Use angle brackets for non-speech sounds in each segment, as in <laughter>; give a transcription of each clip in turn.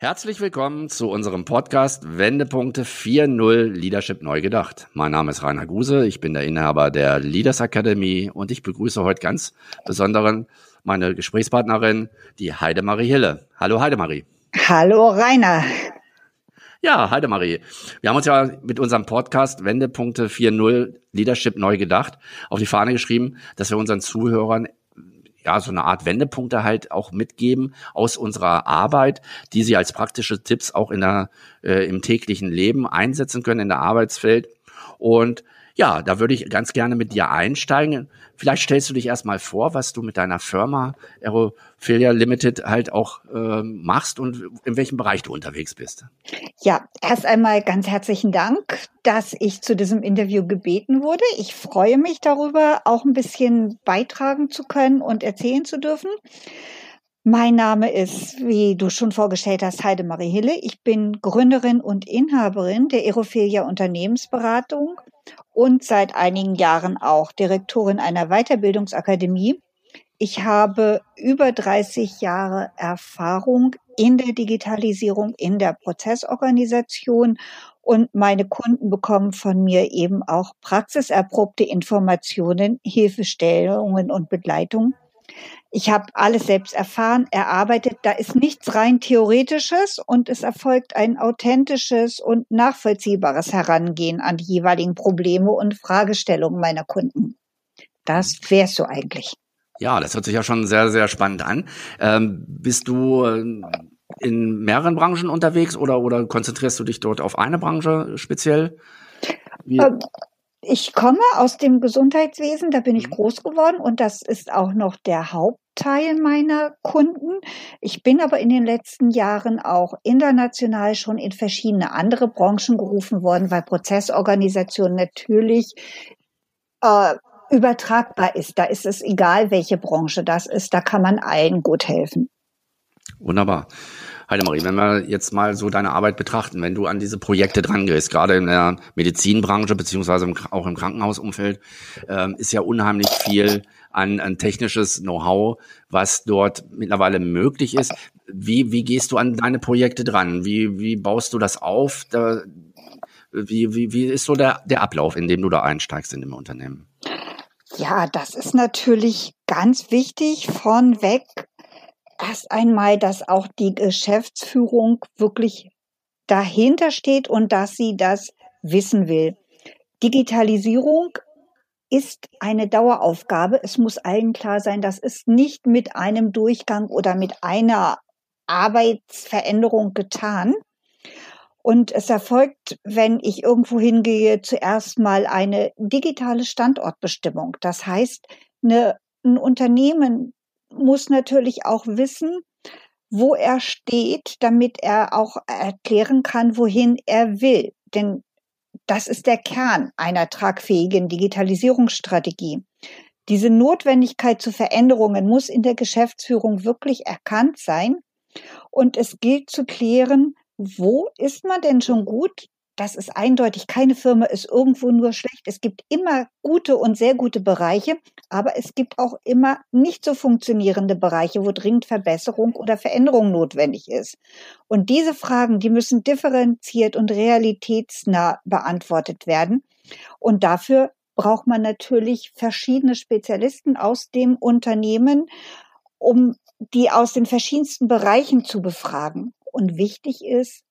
Herzlich willkommen zu unserem Podcast Wendepunkte 4.0 Leadership neu gedacht. Mein Name ist Rainer Guse, ich bin der Inhaber der Leaders Academy und ich begrüße heute ganz besonderen meine Gesprächspartnerin, die Heidemarie Hille. Hallo Heidemarie. Hallo Rainer. Ja, Heidemarie. Wir haben uns ja mit unserem Podcast Wendepunkte 4.0 Leadership neu gedacht auf die Fahne geschrieben, dass wir unseren Zuhörern ja, so eine Art Wendepunkte halt auch mitgeben aus unserer Arbeit, die sie als praktische Tipps auch in der, äh, im täglichen Leben einsetzen können in der Arbeitswelt. Und ja, da würde ich ganz gerne mit dir einsteigen. Vielleicht stellst du dich erstmal vor, was du mit deiner Firma Aerophilia Limited halt auch äh, machst und in welchem Bereich du unterwegs bist. Ja, erst einmal ganz herzlichen Dank, dass ich zu diesem Interview gebeten wurde. Ich freue mich darüber, auch ein bisschen beitragen zu können und erzählen zu dürfen. Mein Name ist, wie du schon vorgestellt hast, Heidemarie Hille. Ich bin Gründerin und Inhaberin der Aerophilia Unternehmensberatung und seit einigen Jahren auch Direktorin einer Weiterbildungsakademie. Ich habe über 30 Jahre Erfahrung in der Digitalisierung, in der Prozessorganisation und meine Kunden bekommen von mir eben auch praxiserprobte Informationen, Hilfestellungen und Begleitung ich habe alles selbst erfahren, erarbeitet. Da ist nichts rein theoretisches und es erfolgt ein authentisches und nachvollziehbares Herangehen an die jeweiligen Probleme und Fragestellungen meiner Kunden. Das wär's so eigentlich. Ja, das hört sich ja schon sehr, sehr spannend an. Ähm, bist du äh, in mehreren Branchen unterwegs oder, oder konzentrierst du dich dort auf eine Branche speziell? Wie? Ich komme aus dem Gesundheitswesen, da bin ich mhm. groß geworden und das ist auch noch der Hauptteil meiner Kunden. Ich bin aber in den letzten Jahren auch international schon in verschiedene andere Branchen gerufen worden, weil Prozessorganisation natürlich äh, übertragbar ist. Da ist es egal, welche Branche das ist, da kann man allen gut helfen. Wunderbar. Heidemarie, wenn wir jetzt mal so deine Arbeit betrachten, wenn du an diese Projekte dran gehst, gerade in der Medizinbranche beziehungsweise auch im Krankenhausumfeld, äh, ist ja unheimlich viel an, an technisches Know-how, was dort mittlerweile möglich ist. Wie, wie gehst du an deine Projekte dran? Wie, wie baust du das auf? Da, wie, wie, wie ist so der, der Ablauf, in dem du da einsteigst in dem Unternehmen? Ja, das ist natürlich ganz wichtig von weg erst einmal, dass auch die Geschäftsführung wirklich dahinter steht und dass sie das wissen will. Digitalisierung ist eine Daueraufgabe. Es muss allen klar sein, das ist nicht mit einem Durchgang oder mit einer Arbeitsveränderung getan. Und es erfolgt, wenn ich irgendwo hingehe, zuerst mal eine digitale Standortbestimmung. Das heißt, eine, ein Unternehmen muss natürlich auch wissen, wo er steht, damit er auch erklären kann, wohin er will. Denn das ist der Kern einer tragfähigen Digitalisierungsstrategie. Diese Notwendigkeit zu Veränderungen muss in der Geschäftsführung wirklich erkannt sein. Und es gilt zu klären, wo ist man denn schon gut? Das ist eindeutig. Keine Firma ist irgendwo nur schlecht. Es gibt immer gute und sehr gute Bereiche, aber es gibt auch immer nicht so funktionierende Bereiche, wo dringend Verbesserung oder Veränderung notwendig ist. Und diese Fragen, die müssen differenziert und realitätsnah beantwortet werden. Und dafür braucht man natürlich verschiedene Spezialisten aus dem Unternehmen, um die aus den verschiedensten Bereichen zu befragen. Und wichtig ist,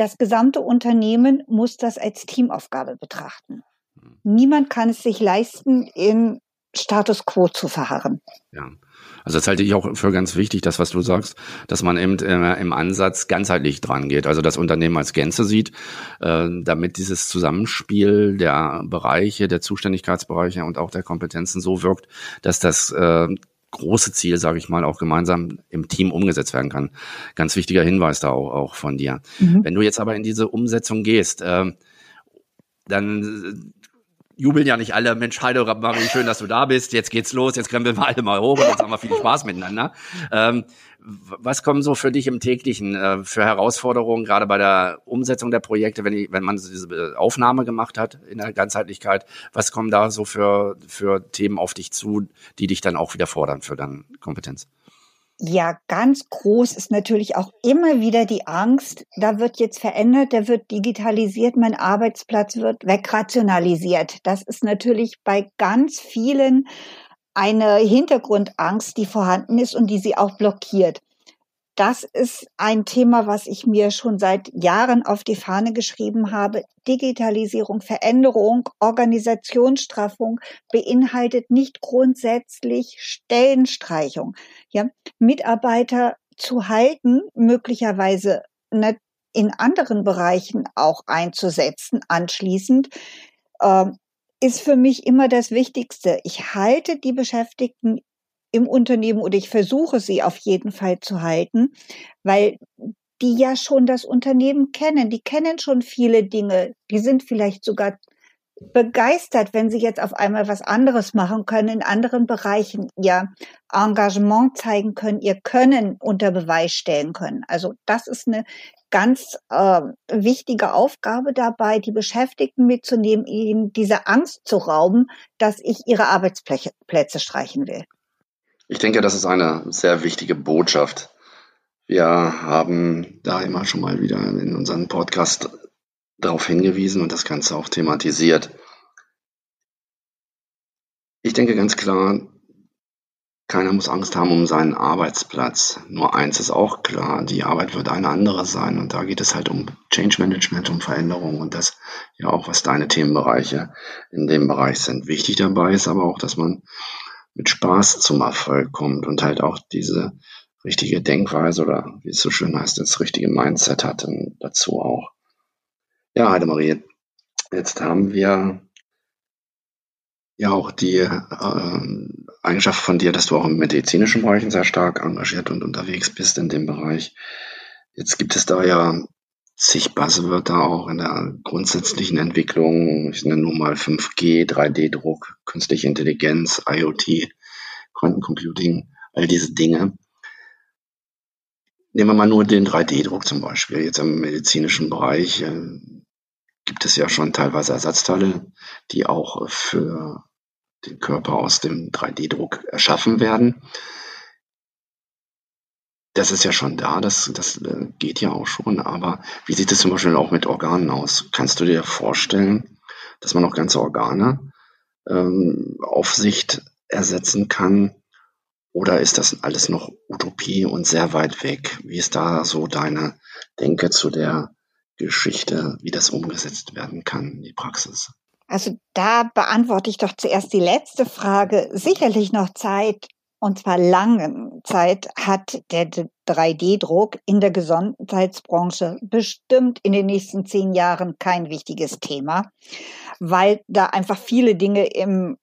das gesamte Unternehmen muss das als Teamaufgabe betrachten. Hm. Niemand kann es sich leisten, in Status quo zu verharren. Ja. Also das halte ich auch für ganz wichtig, das, was du sagst, dass man eben äh, im Ansatz ganzheitlich dran geht, also das Unternehmen als Gänze sieht, äh, damit dieses Zusammenspiel der Bereiche, der Zuständigkeitsbereiche und auch der Kompetenzen so wirkt, dass das äh, große Ziel, sage ich mal, auch gemeinsam im Team umgesetzt werden kann. Ganz wichtiger Hinweis da auch, auch von dir. Mhm. Wenn du jetzt aber in diese Umsetzung gehst, äh, dann jubeln ja nicht alle, Mensch, Heide, Marie, schön, dass du da bist, jetzt geht's los, jetzt krempeln wir alle mal hoch und jetzt haben wir viel Spaß miteinander. Ähm, was kommen so für dich im täglichen äh, für Herausforderungen, gerade bei der Umsetzung der Projekte, wenn, ich, wenn man diese Aufnahme gemacht hat in der Ganzheitlichkeit? Was kommen da so für, für Themen auf dich zu, die dich dann auch wieder fordern für deine Kompetenz? Ja, ganz groß ist natürlich auch immer wieder die Angst, da wird jetzt verändert, da wird digitalisiert, mein Arbeitsplatz wird wegrationalisiert. Das ist natürlich bei ganz vielen eine Hintergrundangst, die vorhanden ist und die sie auch blockiert. Das ist ein Thema, was ich mir schon seit Jahren auf die Fahne geschrieben habe. Digitalisierung, Veränderung, Organisationsstraffung beinhaltet nicht grundsätzlich Stellenstreichung. Ja, Mitarbeiter zu halten, möglicherweise in anderen Bereichen auch einzusetzen, anschließend, ähm, ist für mich immer das Wichtigste. Ich halte die Beschäftigten im Unternehmen oder ich versuche sie auf jeden Fall zu halten, weil die ja schon das Unternehmen kennen. Die kennen schon viele Dinge. Die sind vielleicht sogar begeistert, wenn sie jetzt auf einmal was anderes machen können, in anderen Bereichen ihr Engagement zeigen können, ihr Können unter Beweis stellen können. Also das ist eine ganz äh, wichtige Aufgabe dabei, die Beschäftigten mitzunehmen, ihnen diese Angst zu rauben, dass ich ihre Arbeitsplätze streichen will. Ich denke, das ist eine sehr wichtige Botschaft. Wir haben da immer schon mal wieder in unserem Podcast darauf hingewiesen und das Ganze auch thematisiert. Ich denke ganz klar, keiner muss Angst haben um seinen Arbeitsplatz. Nur eins ist auch klar, die Arbeit wird eine andere sein. Und da geht es halt um Change Management, um Veränderung und das ja auch, was deine Themenbereiche in dem Bereich sind. Wichtig dabei ist aber auch, dass man mit Spaß zum Erfolg kommt und halt auch diese richtige Denkweise oder wie es so schön heißt, das richtige Mindset hat und dazu auch. Ja, Heidemarie, jetzt haben wir ja auch die äh, Eigenschaft von dir, dass du auch im medizinischen Bereich sehr stark engagiert und unterwegs bist in dem Bereich. Jetzt gibt es da ja zig Buzzwörter auch in der grundsätzlichen Entwicklung. Ich nenne nur mal 5G, 3D-Druck, künstliche Intelligenz, IoT, Quantencomputing, all diese Dinge. Nehmen wir mal nur den 3D-Druck zum Beispiel. Jetzt im medizinischen Bereich äh, gibt es ja schon teilweise Ersatzteile, die auch für den Körper aus dem 3D-Druck erschaffen werden. Das ist ja schon da, das, das äh, geht ja auch schon, aber wie sieht es zum Beispiel auch mit Organen aus? Kannst du dir vorstellen, dass man auch ganze Organe ähm, auf Sicht ersetzen kann? Oder ist das alles noch Utopie und sehr weit weg? Wie ist da so deine Denke zu der Geschichte, wie das umgesetzt werden kann in die Praxis? Also da beantworte ich doch zuerst die letzte Frage. Sicherlich noch Zeit, und zwar lange Zeit, hat der 3D-Druck in der Gesundheitsbranche bestimmt in den nächsten zehn Jahren kein wichtiges Thema, weil da einfach viele Dinge im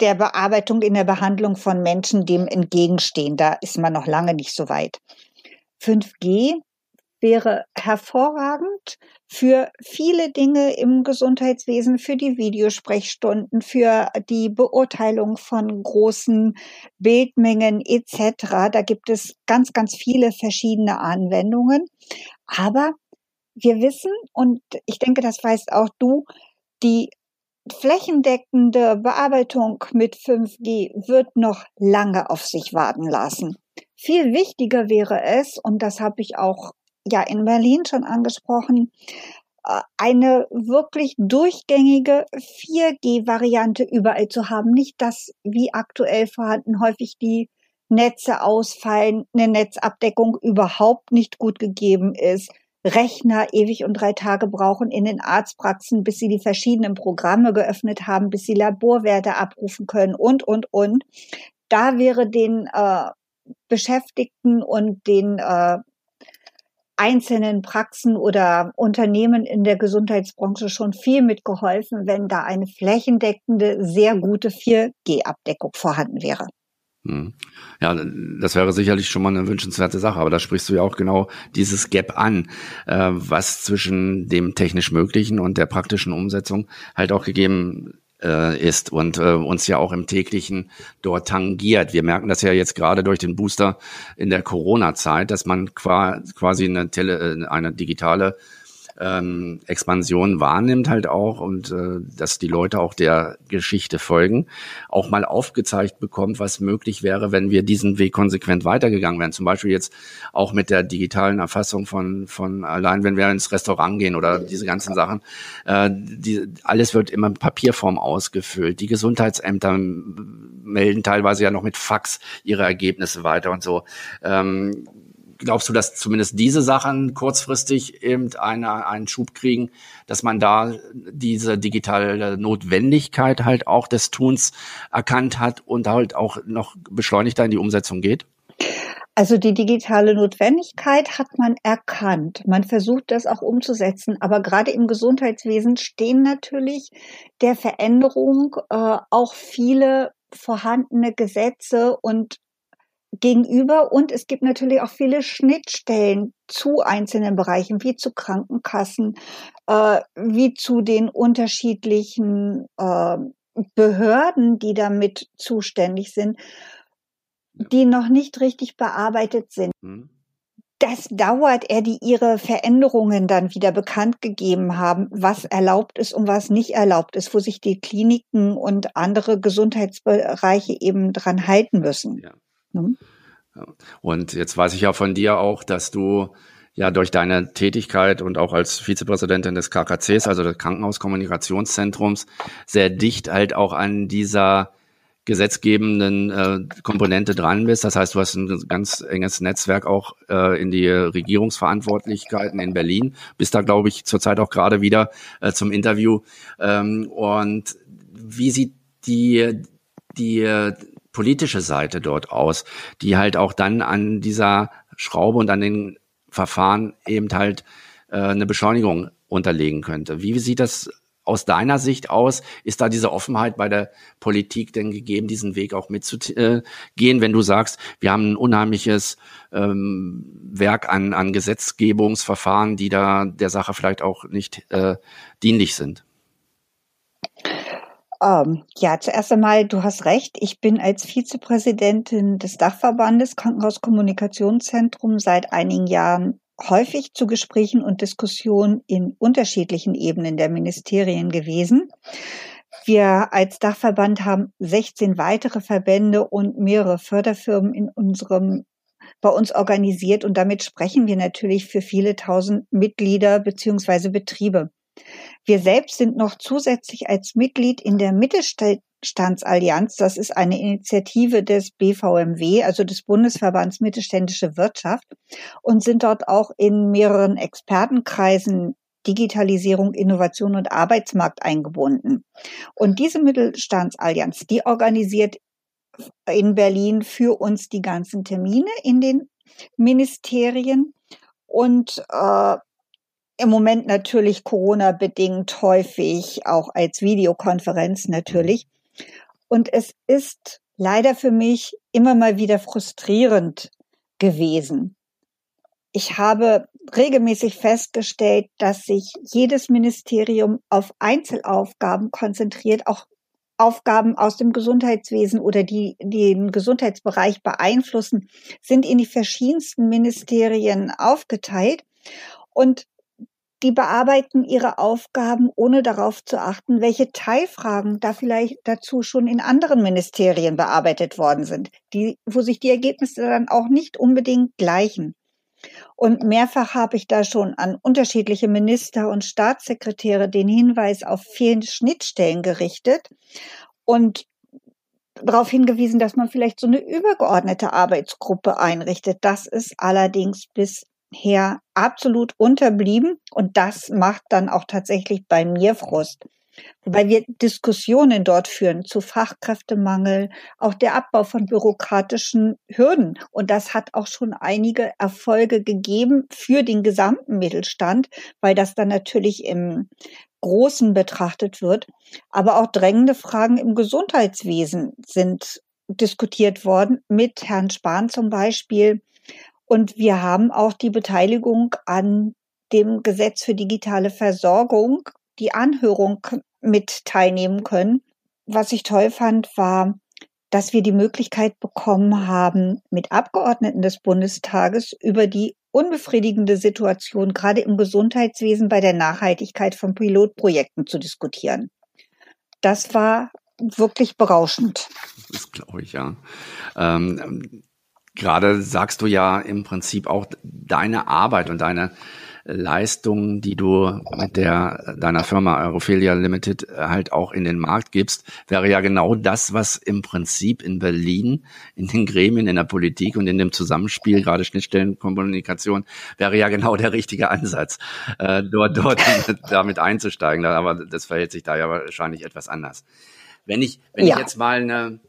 der Bearbeitung, in der Behandlung von Menschen dem entgegenstehen. Da ist man noch lange nicht so weit. 5G wäre hervorragend für viele Dinge im Gesundheitswesen, für die Videosprechstunden, für die Beurteilung von großen Bildmengen etc. Da gibt es ganz, ganz viele verschiedene Anwendungen. Aber wir wissen, und ich denke, das weißt auch du, die flächendeckende Bearbeitung mit 5G wird noch lange auf sich warten lassen. Viel wichtiger wäre es, und das habe ich auch ja in Berlin schon angesprochen, äh, eine wirklich durchgängige 4G-Variante überall zu haben. Nicht, dass wie aktuell vorhanden häufig die Netze ausfallen, eine Netzabdeckung überhaupt nicht gut gegeben ist, Rechner ewig und drei Tage brauchen in den Arztpraxen, bis sie die verschiedenen Programme geöffnet haben, bis sie Laborwerte abrufen können und, und, und. Da wäre den äh, Beschäftigten und den äh, einzelnen Praxen oder Unternehmen in der Gesundheitsbranche schon viel mitgeholfen, wenn da eine flächendeckende, sehr gute 4G-Abdeckung vorhanden wäre. Hm. Ja, das wäre sicherlich schon mal eine wünschenswerte Sache, aber da sprichst du ja auch genau dieses Gap an, äh, was zwischen dem technisch Möglichen und der praktischen Umsetzung halt auch gegeben äh, ist und äh, uns ja auch im täglichen dort tangiert. Wir merken das ja jetzt gerade durch den Booster in der Corona-Zeit, dass man quasi eine, Tele äh, eine digitale ähm, Expansion wahrnimmt halt auch und äh, dass die Leute auch der Geschichte folgen, auch mal aufgezeigt bekommt, was möglich wäre, wenn wir diesen Weg konsequent weitergegangen wären. Zum Beispiel jetzt auch mit der digitalen Erfassung von, von allein, wenn wir ins Restaurant gehen oder diese ganzen Sachen. Äh, die, alles wird immer in Papierform ausgefüllt. Die Gesundheitsämter melden teilweise ja noch mit Fax ihre Ergebnisse weiter und so. Ähm, glaubst du, dass zumindest diese Sachen kurzfristig eben eine, einen Schub kriegen, dass man da diese digitale Notwendigkeit halt auch des Tuns erkannt hat und halt auch noch beschleunigter in die Umsetzung geht? Also die digitale Notwendigkeit hat man erkannt. Man versucht das auch umzusetzen. Aber gerade im Gesundheitswesen stehen natürlich der Veränderung äh, auch viele vorhandene Gesetze und gegenüber und es gibt natürlich auch viele Schnittstellen zu einzelnen Bereichen, wie zu Krankenkassen, äh, wie zu den unterschiedlichen äh, Behörden, die damit zuständig sind, die noch nicht richtig bearbeitet sind. Mhm. Das dauert, er die ihre Veränderungen dann wieder bekannt gegeben haben, was erlaubt ist und was nicht erlaubt ist, wo sich die Kliniken und andere Gesundheitsbereiche eben dran halten müssen. Ja. Mhm. Und jetzt weiß ich ja von dir auch, dass du ja durch deine Tätigkeit und auch als Vizepräsidentin des KKCs, also des Krankenhauskommunikationszentrums, sehr dicht halt auch an dieser gesetzgebenden äh, Komponente dran bist. Das heißt, du hast ein ganz enges Netzwerk auch äh, in die Regierungsverantwortlichkeiten in Berlin. Bist da, glaube ich, zurzeit auch gerade wieder äh, zum Interview. Ähm, und wie sieht die die politische Seite dort aus, die halt auch dann an dieser Schraube und an den Verfahren eben halt äh, eine Beschleunigung unterlegen könnte. Wie sieht das aus deiner Sicht aus? Ist da diese Offenheit bei der Politik denn gegeben, diesen Weg auch mitzugehen, wenn du sagst, wir haben ein unheimliches ähm, Werk an, an Gesetzgebungsverfahren, die da der Sache vielleicht auch nicht äh, dienlich sind? Ähm, ja, zuerst einmal, du hast recht. Ich bin als Vizepräsidentin des Dachverbandes Krankenhauskommunikationszentrum seit einigen Jahren häufig zu Gesprächen und Diskussionen in unterschiedlichen Ebenen der Ministerien gewesen. Wir als Dachverband haben 16 weitere Verbände und mehrere Förderfirmen in unserem bei uns organisiert und damit sprechen wir natürlich für viele tausend Mitglieder beziehungsweise Betriebe. Wir selbst sind noch zusätzlich als Mitglied in der Mittelstandsallianz, das ist eine Initiative des BVMW, also des Bundesverbands Mittelständische Wirtschaft, und sind dort auch in mehreren Expertenkreisen Digitalisierung, Innovation und Arbeitsmarkt eingebunden. Und diese Mittelstandsallianz, die organisiert in Berlin für uns die ganzen Termine in den Ministerien. Und äh, im Moment natürlich Corona-bedingt häufig, auch als Videokonferenz natürlich. Und es ist leider für mich immer mal wieder frustrierend gewesen. Ich habe regelmäßig festgestellt, dass sich jedes Ministerium auf Einzelaufgaben konzentriert, auch Aufgaben aus dem Gesundheitswesen oder die, die den Gesundheitsbereich beeinflussen, sind in die verschiedensten Ministerien aufgeteilt. Und die bearbeiten ihre Aufgaben, ohne darauf zu achten, welche Teilfragen da vielleicht dazu schon in anderen Ministerien bearbeitet worden sind, die, wo sich die Ergebnisse dann auch nicht unbedingt gleichen. Und mehrfach habe ich da schon an unterschiedliche Minister und Staatssekretäre den Hinweis auf fehlende Schnittstellen gerichtet und darauf hingewiesen, dass man vielleicht so eine übergeordnete Arbeitsgruppe einrichtet. Das ist allerdings bis her absolut unterblieben und das macht dann auch tatsächlich bei mir Frust. Wobei wir Diskussionen dort führen zu Fachkräftemangel, auch der Abbau von bürokratischen Hürden. Und das hat auch schon einige Erfolge gegeben für den gesamten Mittelstand, weil das dann natürlich im Großen betrachtet wird. Aber auch drängende Fragen im Gesundheitswesen sind diskutiert worden, mit Herrn Spahn zum Beispiel. Und wir haben auch die Beteiligung an dem Gesetz für digitale Versorgung, die Anhörung mit teilnehmen können. Was ich toll fand, war, dass wir die Möglichkeit bekommen haben, mit Abgeordneten des Bundestages über die unbefriedigende Situation gerade im Gesundheitswesen bei der Nachhaltigkeit von Pilotprojekten zu diskutieren. Das war wirklich berauschend. Das glaube ich, ja. Ähm, gerade sagst du ja im Prinzip auch deine Arbeit und deine Leistungen, die du mit der deiner Firma Europhilia Limited halt auch in den Markt gibst, wäre ja genau das, was im Prinzip in Berlin, in den Gremien, in der Politik und in dem Zusammenspiel, gerade Schnittstellenkommunikation, wäre ja genau der richtige Ansatz, äh, dort, dort <laughs> damit einzusteigen. Aber das verhält sich da ja wahrscheinlich etwas anders. Wenn ich, wenn ja. ich jetzt mal eine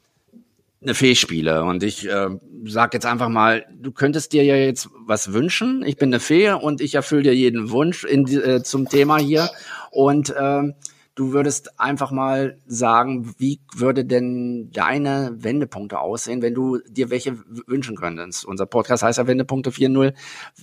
eine Fee spiele und ich äh, sag jetzt einfach mal, du könntest dir ja jetzt was wünschen. Ich bin eine Fee und ich erfülle dir jeden Wunsch in, äh, zum Thema hier und äh, du würdest einfach mal sagen, wie würde denn deine Wendepunkte aussehen, wenn du dir welche wünschen könntest? Unser Podcast heißt ja Wendepunkte 4.0.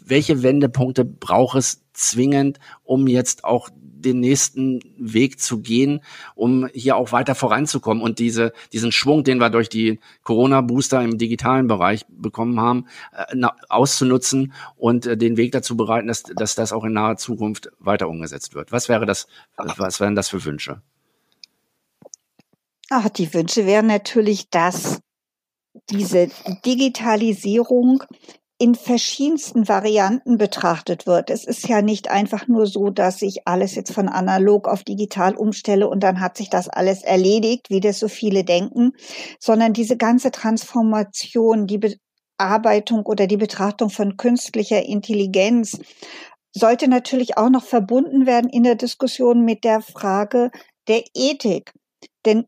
Welche Wendepunkte braucht es zwingend, um jetzt auch den nächsten Weg zu gehen, um hier auch weiter voranzukommen und diese, diesen Schwung, den wir durch die Corona-Booster im digitalen Bereich bekommen haben, äh, auszunutzen und äh, den Weg dazu bereiten, dass, dass das auch in naher Zukunft weiter umgesetzt wird. Was wäre das, was wären das für Wünsche? Ach, die Wünsche wären natürlich, dass diese Digitalisierung in verschiedensten Varianten betrachtet wird. Es ist ja nicht einfach nur so, dass ich alles jetzt von analog auf digital umstelle und dann hat sich das alles erledigt, wie das so viele denken, sondern diese ganze Transformation, die Bearbeitung oder die Betrachtung von künstlicher Intelligenz sollte natürlich auch noch verbunden werden in der Diskussion mit der Frage der Ethik. Denn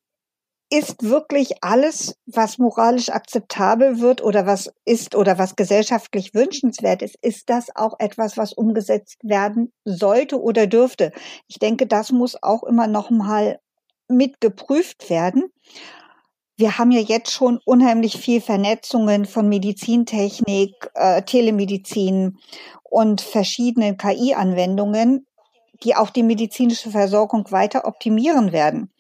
ist wirklich alles, was moralisch akzeptabel wird oder was ist oder was gesellschaftlich wünschenswert ist, ist das auch etwas, was umgesetzt werden sollte oder dürfte. Ich denke, das muss auch immer noch mal mit geprüft werden. Wir haben ja jetzt schon unheimlich viel Vernetzungen von Medizintechnik, äh, Telemedizin und verschiedenen KI-Anwendungen, die auch die medizinische Versorgung weiter optimieren werden.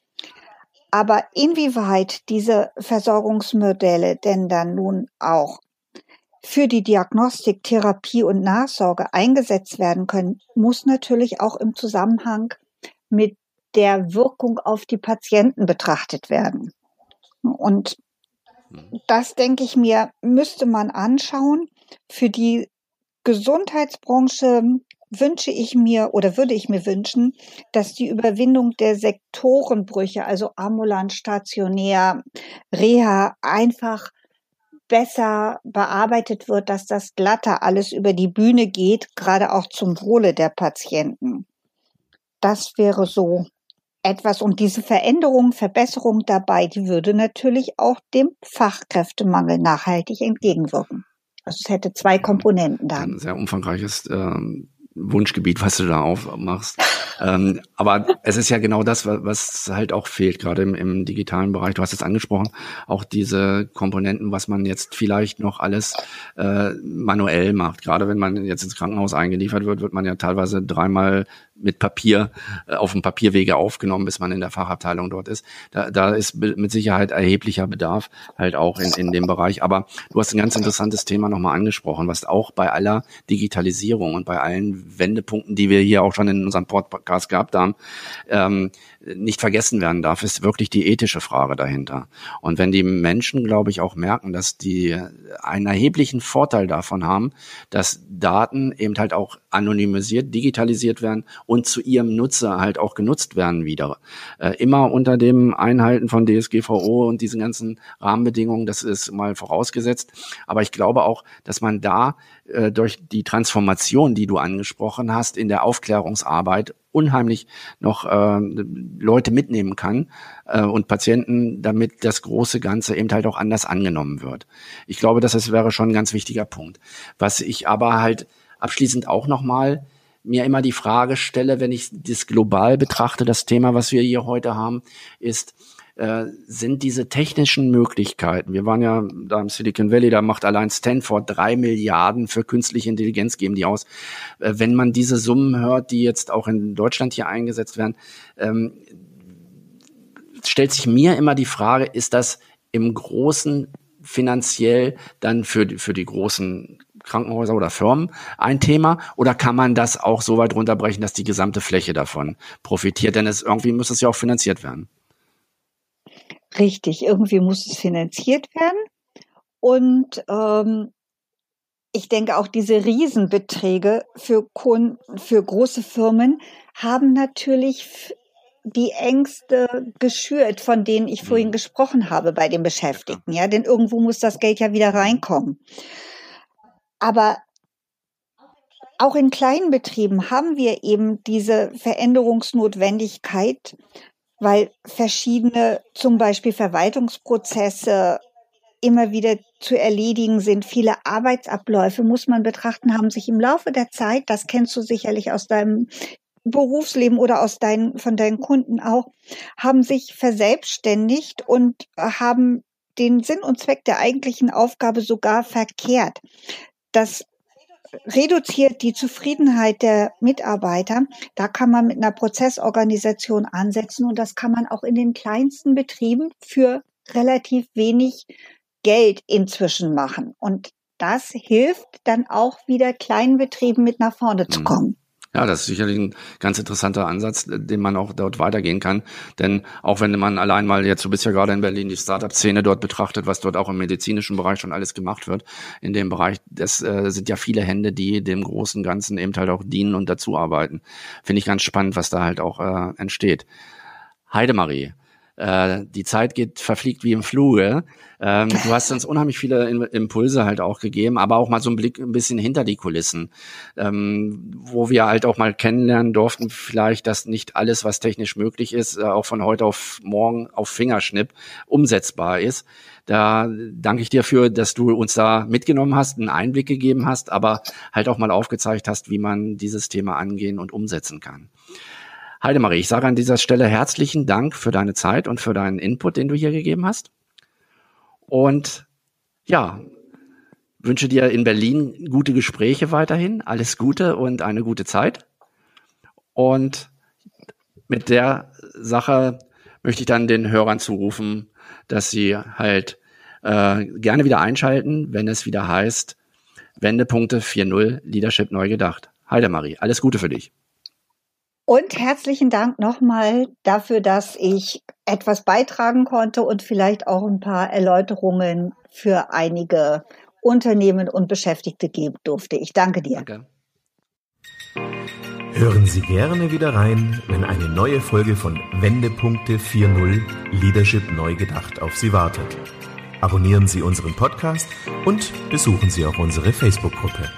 Aber inwieweit diese Versorgungsmodelle denn dann nun auch für die Diagnostik, Therapie und Nachsorge eingesetzt werden können, muss natürlich auch im Zusammenhang mit der Wirkung auf die Patienten betrachtet werden. Und das, denke ich mir, müsste man anschauen. Für die Gesundheitsbranche wünsche ich mir oder würde ich mir wünschen, dass die Überwindung der Sektorenbrüche, also ambulant, stationär, Reha, einfach besser bearbeitet wird, dass das glatter alles über die Bühne geht, gerade auch zum Wohle der Patienten. Das wäre so etwas. Und diese Veränderung, Verbesserung dabei, die würde natürlich auch dem Fachkräftemangel nachhaltig entgegenwirken. Also es hätte zwei Komponenten da. Ein sehr umfangreiches ähm, Wunschgebiet, was du da aufmachst. ähm, aber es ist ja genau das, was halt auch fehlt, gerade im, im, digitalen Bereich. Du hast es angesprochen, auch diese Komponenten, was man jetzt vielleicht noch alles äh, manuell macht. Gerade wenn man jetzt ins Krankenhaus eingeliefert wird, wird man ja teilweise dreimal mit Papier äh, auf dem Papierwege aufgenommen, bis man in der Fachabteilung dort ist. Da, da ist mit Sicherheit erheblicher Bedarf halt auch in, in dem Bereich. Aber du hast ein ganz interessantes Thema nochmal angesprochen, was auch bei aller Digitalisierung und bei allen Wendepunkten, die wir hier auch schon in unserem Podcast gehabt haben, ähm, nicht vergessen werden darf, ist wirklich die ethische Frage dahinter. Und wenn die Menschen, glaube ich, auch merken, dass die einen erheblichen Vorteil davon haben, dass Daten eben halt auch anonymisiert, digitalisiert werden und zu ihrem Nutzer halt auch genutzt werden wieder. Äh, immer unter dem Einhalten von DSGVO und diesen ganzen Rahmenbedingungen, das ist mal vorausgesetzt. Aber ich glaube auch, dass man da äh, durch die Transformation, die du angesprochen hast, in der Aufklärungsarbeit unheimlich noch äh, Leute mitnehmen kann äh, und Patienten, damit das große Ganze eben halt auch anders angenommen wird. Ich glaube, das wäre schon ein ganz wichtiger Punkt. Was ich aber halt abschließend auch nochmal mir immer die Frage stelle, wenn ich das global betrachte, das Thema, was wir hier heute haben, ist, äh, sind diese technischen Möglichkeiten. Wir waren ja da im Silicon Valley, da macht allein Stanford drei Milliarden für künstliche Intelligenz, geben die aus. Äh, wenn man diese Summen hört, die jetzt auch in Deutschland hier eingesetzt werden, ähm, stellt sich mir immer die Frage, ist das im Großen finanziell dann für, für die großen Krankenhäuser oder Firmen ein Thema? Oder kann man das auch so weit runterbrechen, dass die gesamte Fläche davon profitiert? Denn es irgendwie muss es ja auch finanziert werden. Richtig, irgendwie muss es finanziert werden. Und ähm, ich denke auch diese Riesenbeträge für Kunden, für große Firmen haben natürlich die Ängste geschürt, von denen ich vorhin mhm. gesprochen habe bei den Beschäftigten. Ja, denn irgendwo muss das Geld ja wieder reinkommen. Aber auch in kleinen Betrieben haben wir eben diese Veränderungsnotwendigkeit, weil verschiedene, zum Beispiel Verwaltungsprozesse immer wieder zu erledigen sind. Viele Arbeitsabläufe muss man betrachten, haben sich im Laufe der Zeit, das kennst du sicherlich aus deinem Berufsleben oder aus deinen, von deinen Kunden auch, haben sich verselbstständigt und haben den Sinn und Zweck der eigentlichen Aufgabe sogar verkehrt. Das reduziert die Zufriedenheit der Mitarbeiter. Da kann man mit einer Prozessorganisation ansetzen und das kann man auch in den kleinsten Betrieben für relativ wenig Geld inzwischen machen. Und das hilft dann auch wieder kleinen Betrieben mit nach vorne zu mhm. kommen. Ja, das ist sicherlich ein ganz interessanter Ansatz, den man auch dort weitergehen kann. Denn auch wenn man allein mal jetzt, du bist ja gerade in Berlin, die Startup-Szene dort betrachtet, was dort auch im medizinischen Bereich schon alles gemacht wird, in dem Bereich, das äh, sind ja viele Hände, die dem großen Ganzen eben halt auch dienen und dazu arbeiten. Finde ich ganz spannend, was da halt auch äh, entsteht. Heidemarie, äh, die Zeit geht, verfliegt wie im Fluge. Ähm, du hast uns unheimlich viele Impulse halt auch gegeben, aber auch mal so einen Blick ein bisschen hinter die Kulissen, ähm, wo wir halt auch mal kennenlernen durften, vielleicht, dass nicht alles, was technisch möglich ist, äh, auch von heute auf morgen auf Fingerschnipp umsetzbar ist. Da danke ich dir für, dass du uns da mitgenommen hast, einen Einblick gegeben hast, aber halt auch mal aufgezeigt hast, wie man dieses Thema angehen und umsetzen kann. Heidemarie, ich sage an dieser Stelle herzlichen Dank für deine Zeit und für deinen Input, den du hier gegeben hast. Und ja, wünsche dir in Berlin gute Gespräche weiterhin, alles Gute und eine gute Zeit. Und mit der Sache möchte ich dann den Hörern zurufen, dass sie halt äh, gerne wieder einschalten, wenn es wieder heißt Wendepunkte 4.0 Leadership neu gedacht. Heidemarie, alles Gute für dich. Und herzlichen Dank nochmal dafür, dass ich etwas beitragen konnte und vielleicht auch ein paar Erläuterungen für einige Unternehmen und Beschäftigte geben durfte. Ich danke dir. Danke. Hören Sie gerne wieder rein, wenn eine neue Folge von Wendepunkte 4.0 Leadership neu gedacht auf Sie wartet. Abonnieren Sie unseren Podcast und besuchen Sie auch unsere Facebook-Gruppe.